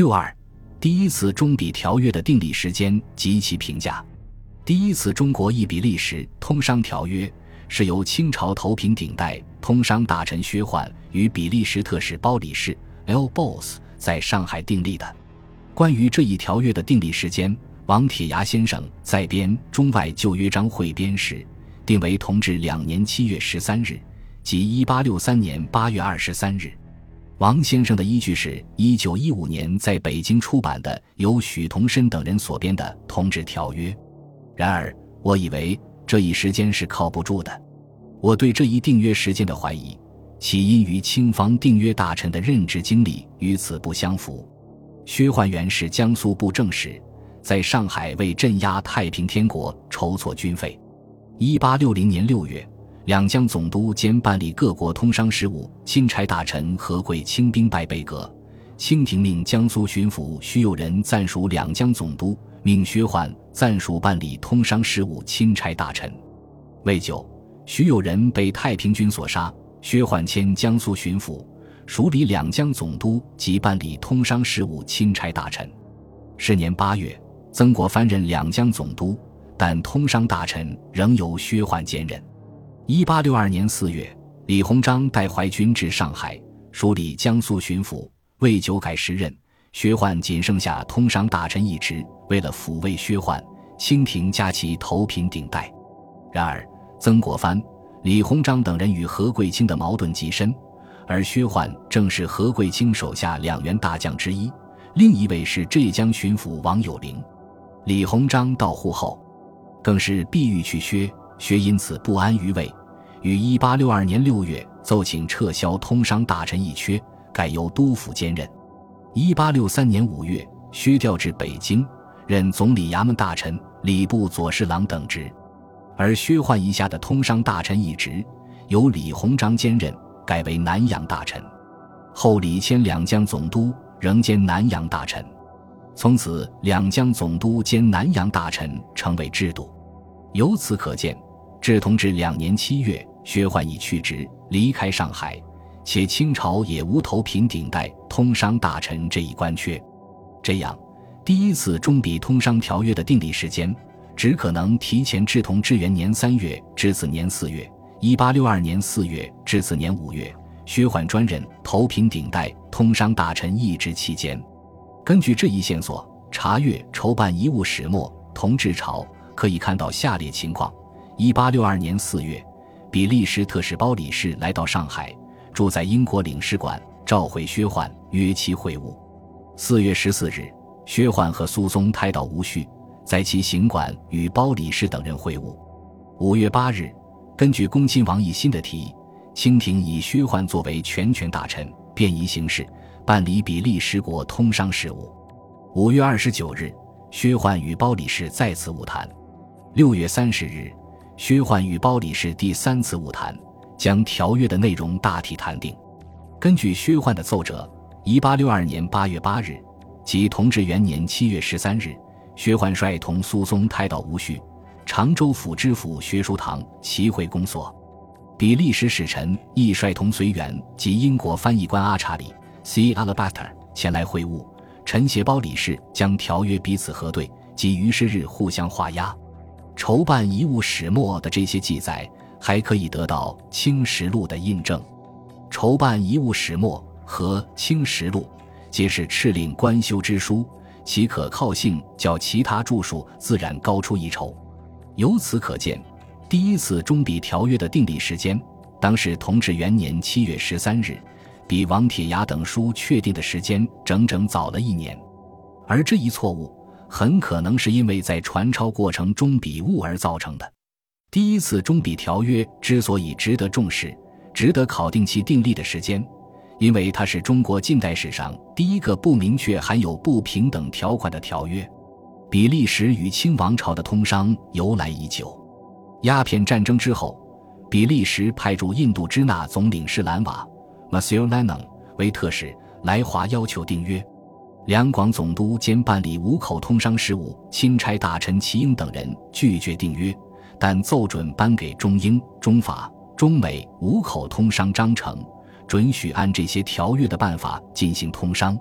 六二，第一次中比条约的订立时间及其评价。第一次中国一比利时通商条约是由清朝头品顶戴通商大臣薛焕与比利时特使包里士 （L. Boss） 在上海订立的。关于这一条约的订立时间，王铁牙先生在编《中外旧约章汇编》时，定为同治两年七月十三日，即一八六三年八月二十三日。王先生的依据是一九一五年在北京出版的由许同申等人所编的《同治条约》。然而，我以为这一时间是靠不住的。我对这一订约时间的怀疑，起因于清方订约大臣的任职经历与此不相符。薛焕元是江苏布政使，在上海为镇压太平天国筹措军费。一八六零年六月，两江总督兼办理各国通商事务钦差大臣何贵清兵败被革，清廷命江苏巡抚徐有仁暂署两江总督。命薛焕暂署办理通商事务钦差大臣。未久，徐有仁被太平军所杀。薛焕迁江苏巡抚，署理两江总督及办理通商事务钦差大臣。是年八月，曾国藩任两江总督，但通商大臣仍由薛焕兼任。一八六二年四月，李鸿章带淮军至上海，署理江苏巡抚。未久改时任。薛焕仅剩下通商大臣一职，为了抚慰薛焕，清廷加其头品顶戴。然而，曾国藩、李鸿章等人与何贵清的矛盾极深，而薛焕正是何贵清手下两员大将之一，另一位是浙江巡抚王有龄。李鸿章到沪后，更是必欲去薛，薛因此不安于位，于1862年6月奏请撤销通商大臣一缺，改由督府兼任。一八六三年五月，薛调至北京，任总理衙门大臣、礼部左侍郎等职，而薛焕一下的通商大臣一职由李鸿章兼任，改为南洋大臣。后李谦两江总督，仍兼南洋大臣。从此，两江总督兼南洋大臣成为制度。由此可见，至同治两年七月，薛焕已去职，离开上海。且清朝也无头品顶戴通商大臣这一官缺，这样，第一次中比通商条约的订立时间，只可能提前至同治元年三月至次年四月（一八六二年四月至次年五月）。薛焕专任头品顶戴通商大臣一职期间，根据这一线索查阅筹办遗物始末同治朝，可以看到下列情况：一八六二年四月，比利时特使包里士来到上海。住在英国领事馆，召回薛焕，约其会晤。四月十四日，薛焕和苏松开到吴叙，在其行馆与包里士等人会晤。五月八日，根据恭亲王奕欣的提议，清廷以薛焕作为全权大臣，便宜行事，办理比利时国通商事务。五月二十九日，薛焕与包里士再次晤谈。六月三十日，薛焕与包里士第三次晤谈。将条约的内容大体谈定。根据薛焕的奏折，一八六二年八月八日，即同治元年七月十三日，薛焕率同苏松开到吴叙，常州府知府薛书堂齐会公所。比利时使臣亦率同随员及英国翻译官阿查里 （C. Alabaster） 前来会晤。陈协包理事将条约彼此核对，及于是日互相画押。筹办遗物始末的这些记载。还可以得到《清实录》的印证，筹办遗物始末和《清实录》皆是敕令官修之书，其可靠性较其他著述自然高出一筹。由此可见，第一次中比条约的订立时间当是同治元年七月十三日，比王铁牙等书确定的时间整整早了一年。而这一错误很可能是因为在传抄过程中笔误而造成的。第一次中比条约之所以值得重视、值得考定其订立的时间，因为它是中国近代史上第一个不明确含有不平等条款的条约。比利时与清王朝的通商由来已久。鸦片战争之后，比利时派驻印度支那总领事兰瓦 m a s i l l a n n o n 为特使来华要求订约。两广总督兼办理五口通商事务钦差大臣齐英等人拒绝订约。但奏准颁给中英、中法、中美五口通商章程，准许按这些条约的办法进行通商。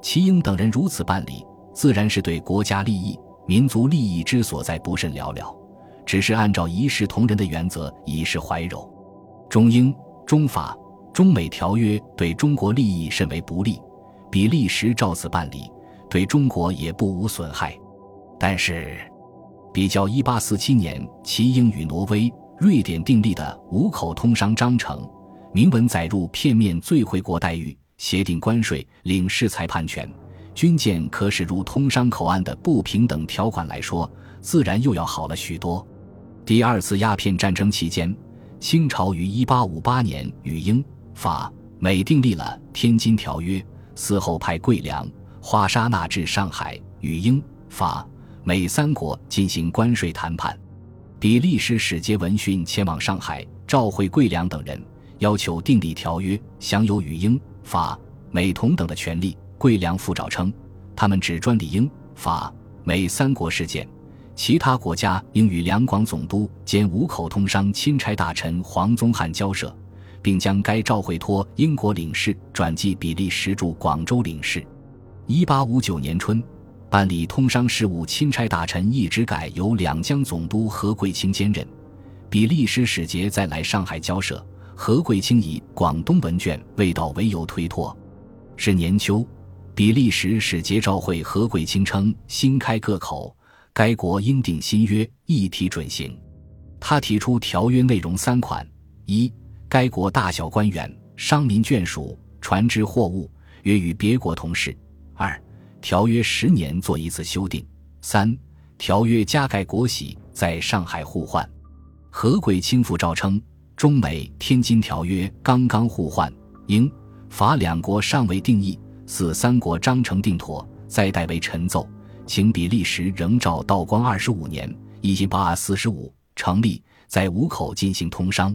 齐英等人如此办理，自然是对国家利益、民族利益之所在，不甚了了。只是按照一视同仁的原则，以示怀柔。中英、中法、中美条约对中国利益甚为不利，比利时照此办理，对中国也不无损害。但是，比较1847年齐英与挪威、瑞典订立的五口通商章程，明文载入片面最惠国待遇、协定关税、领事裁判权、军舰可驶入通商口岸的不平等条款来说，自然又要好了许多。第二次鸦片战争期间，清朝于1858年与英、法、美订立了《天津条约》，嗣后派桂良、华沙纳至上海，与英、法、美三国进行关税谈判。比利时使节闻讯前往上海，召会桂良等人，要求订立条约，享有与英、法、美同等的权利。桂良复召称，他们只专理英、法、美三国事件。其他国家应与两广总督兼五口通商钦差大臣黄宗汉交涉，并将该照会托英国领事转寄比利时驻广州领事。一八五九年春，办理通商事务钦差大臣一职改由两江总督何桂清兼任。比利时使节再来上海交涉，何桂清以广东文卷未到为由推脱。是年秋，比利时使节召会何桂清称新开各口。该国应订新约，一体准行。他提出条约内容三款：一、该国大小官员、商民眷属、船只货物，约与别国同事；二、条约十年做一次修订；三、条约加盖国玺，在上海互换。何贵清复诏称，中美《天津条约》刚刚互换，英、法两国尚未定义，似三国章程定妥，再代为陈奏。请比利时仍照道光二十五年（一八四十五）成立，在五口进行通商。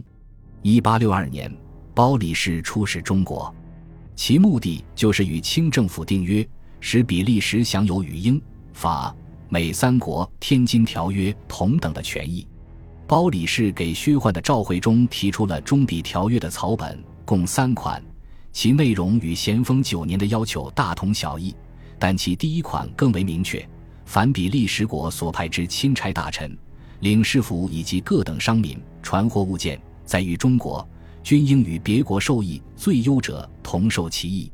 一八六二年，包里士出使中国，其目的就是与清政府订约，使比利时享有与英、法、美三国《天津条约》同等的权益。包里士给薛焕的召会中提出了中比条约的草本，共三款，其内容与咸丰九年的要求大同小异。但其第一款更为明确：凡比利时国所派之钦差大臣、领事府以及各等商民、船货物件，在与中国，均应与别国受益最优者同受其益。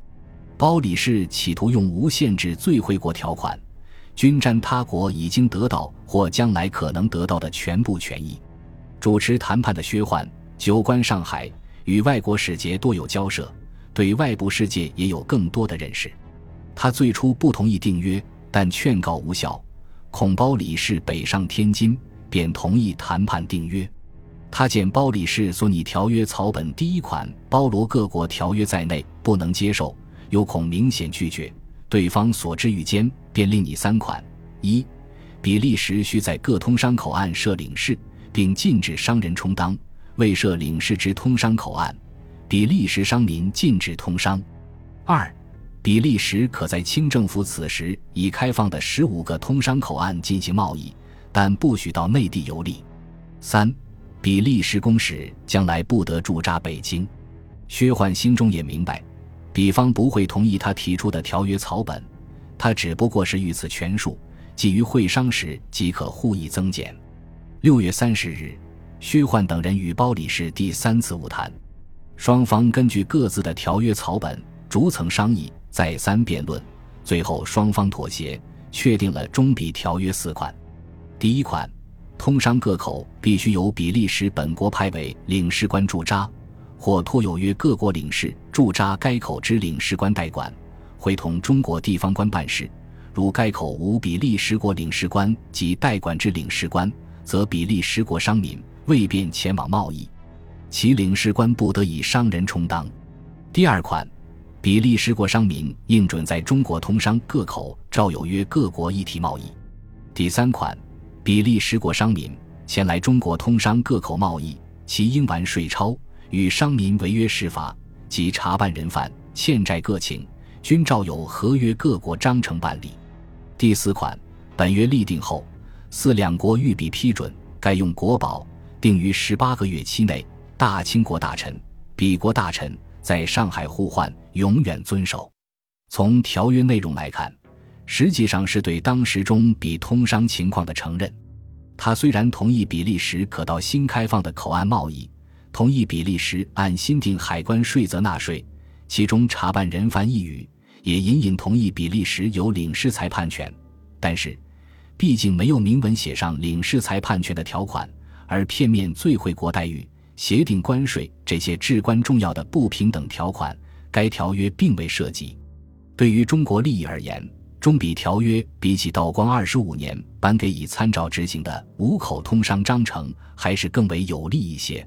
包里士企图用无限制最惠国条款，均占他国已经得到或将来可能得到的全部权益。主持谈判的薛焕，久观上海，与外国使节多有交涉，对外部世界也有更多的认识。他最初不同意订约，但劝告无效，恐包里士北上天津，便同意谈判订约。他见包里士所拟条约草本第一款包罗各国条约在内，不能接受，又恐明显拒绝对方所知欲兼，便另拟三款：一、比利时需在各通商口岸设领事，并禁止商人充当；未设领事之通商口岸，比利时商民禁止通商；二、比利时可在清政府此时已开放的十五个通商口岸进行贸易，但不许到内地游历。三，比利时公使将来不得驻扎北京。薛焕心中也明白，比方不会同意他提出的条约草本，他只不过是御此权术，基于会商时即可互议增减。六月三十日，薛焕等人与包里士第三次晤谈，双方根据各自的条约草本逐层商议。再三辩论，最后双方妥协，确定了中比条约四款。第一款，通商各口必须由比利时本国派为领事官驻扎，或托有约各国领事驻扎该口之领事官代管，会同中国地方官办事。如该口无比利时国领事官及代管之领事官，则比利时国商民未便前往贸易，其领事官不得以商人充当。第二款。比利时国商民应准在中国通商各口照有约各国一体贸易。第三款，比利时国商民前来中国通商各口贸易，其应完税钞与商民违约事罚及查办人犯欠债各情，均照有合约各国章程办理。第四款，本约立定后，四两国欲比批准，该用国宝定于十八个月期内，大清国大臣、彼国大臣。在上海互换，永远遵守。从条约内容来看，实际上是对当时中比通商情况的承认。他虽然同意比利时可到新开放的口岸贸易，同意比利时按新定海关税则纳税，其中查办人犯一语，也隐隐同意比利时有领事裁判权，但是，毕竟没有明文写上领事裁判权的条款，而片面最惠国待遇、协定关税这些至关重要的不平等条款，该条约并未涉及。对于中国利益而言，中比条约比起道光二十五年颁给已参照执行的五口通商章程，还是更为有利一些，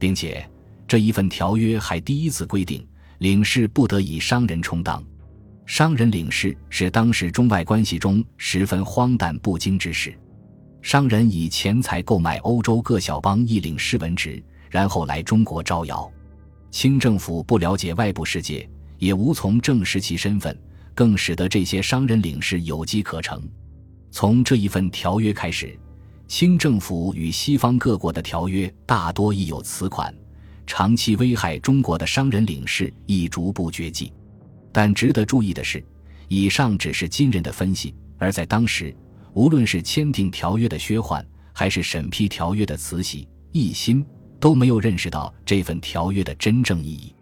并且这一份条约还第一次规定，领事不得以商人充当。商人领事是当时中外关系中十分荒诞不经之事。商人以钱财购买欧洲各小邦一领事文职，然后来中国招摇。清政府不了解外部世界。也无从证实其身份，更使得这些商人领事有机可乘。从这一份条约开始，清政府与西方各国的条约大多亦有此款，长期危害中国的商人领事亦逐步绝迹。但值得注意的是，以上只是今人的分析，而在当时，无论是签订条约的薛焕，还是审批条约的慈禧、奕欣，都没有认识到这份条约的真正意义。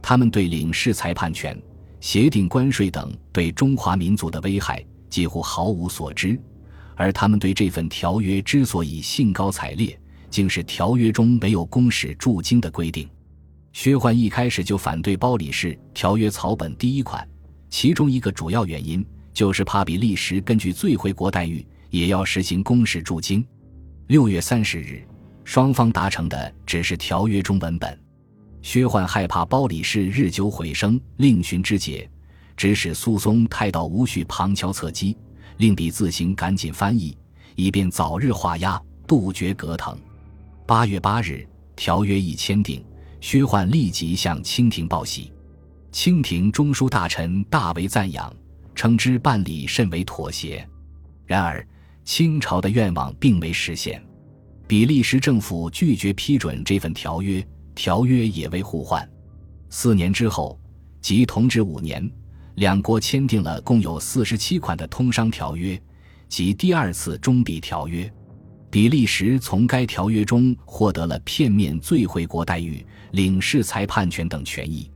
他们对领事裁判权、协定关税等对中华民族的危害几乎毫无所知，而他们对这份条约之所以兴高采烈，竟是条约中没有公使驻京的规定。薛焕一开始就反对包里士条约草本第一款，其中一个主要原因就是怕比利时根据最惠国待遇也要实行公使驻京。六月三十日，双方达成的只是条约中文本。薛焕害怕包里士日久毁生，另寻之解，指使苏松太道吴绪旁敲侧击，令彼自行赶紧翻译，以便早日画押，杜绝隔腾。八月八日，条约一签订，薛焕立即向清廷报喜，清廷中书大臣大为赞扬，称之办理甚为妥协。然而，清朝的愿望并没实现，比利时政府拒绝批准这份条约。条约也未互换。四年之后，即同治五年，两国签订了共有四十七款的通商条约，即第二次中比条约。比利时从该条约中获得了片面最惠国待遇、领事裁判权等权益。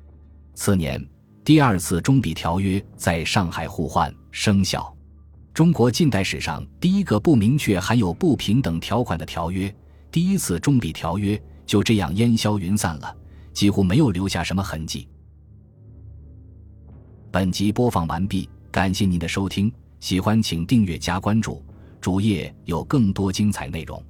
次年，第二次中比条约在上海互换生效。中国近代史上第一个不明确含有不平等条款的条约——第一次中比条约。就这样烟消云散了，几乎没有留下什么痕迹。本集播放完毕，感谢您的收听，喜欢请订阅加关注，主页有更多精彩内容。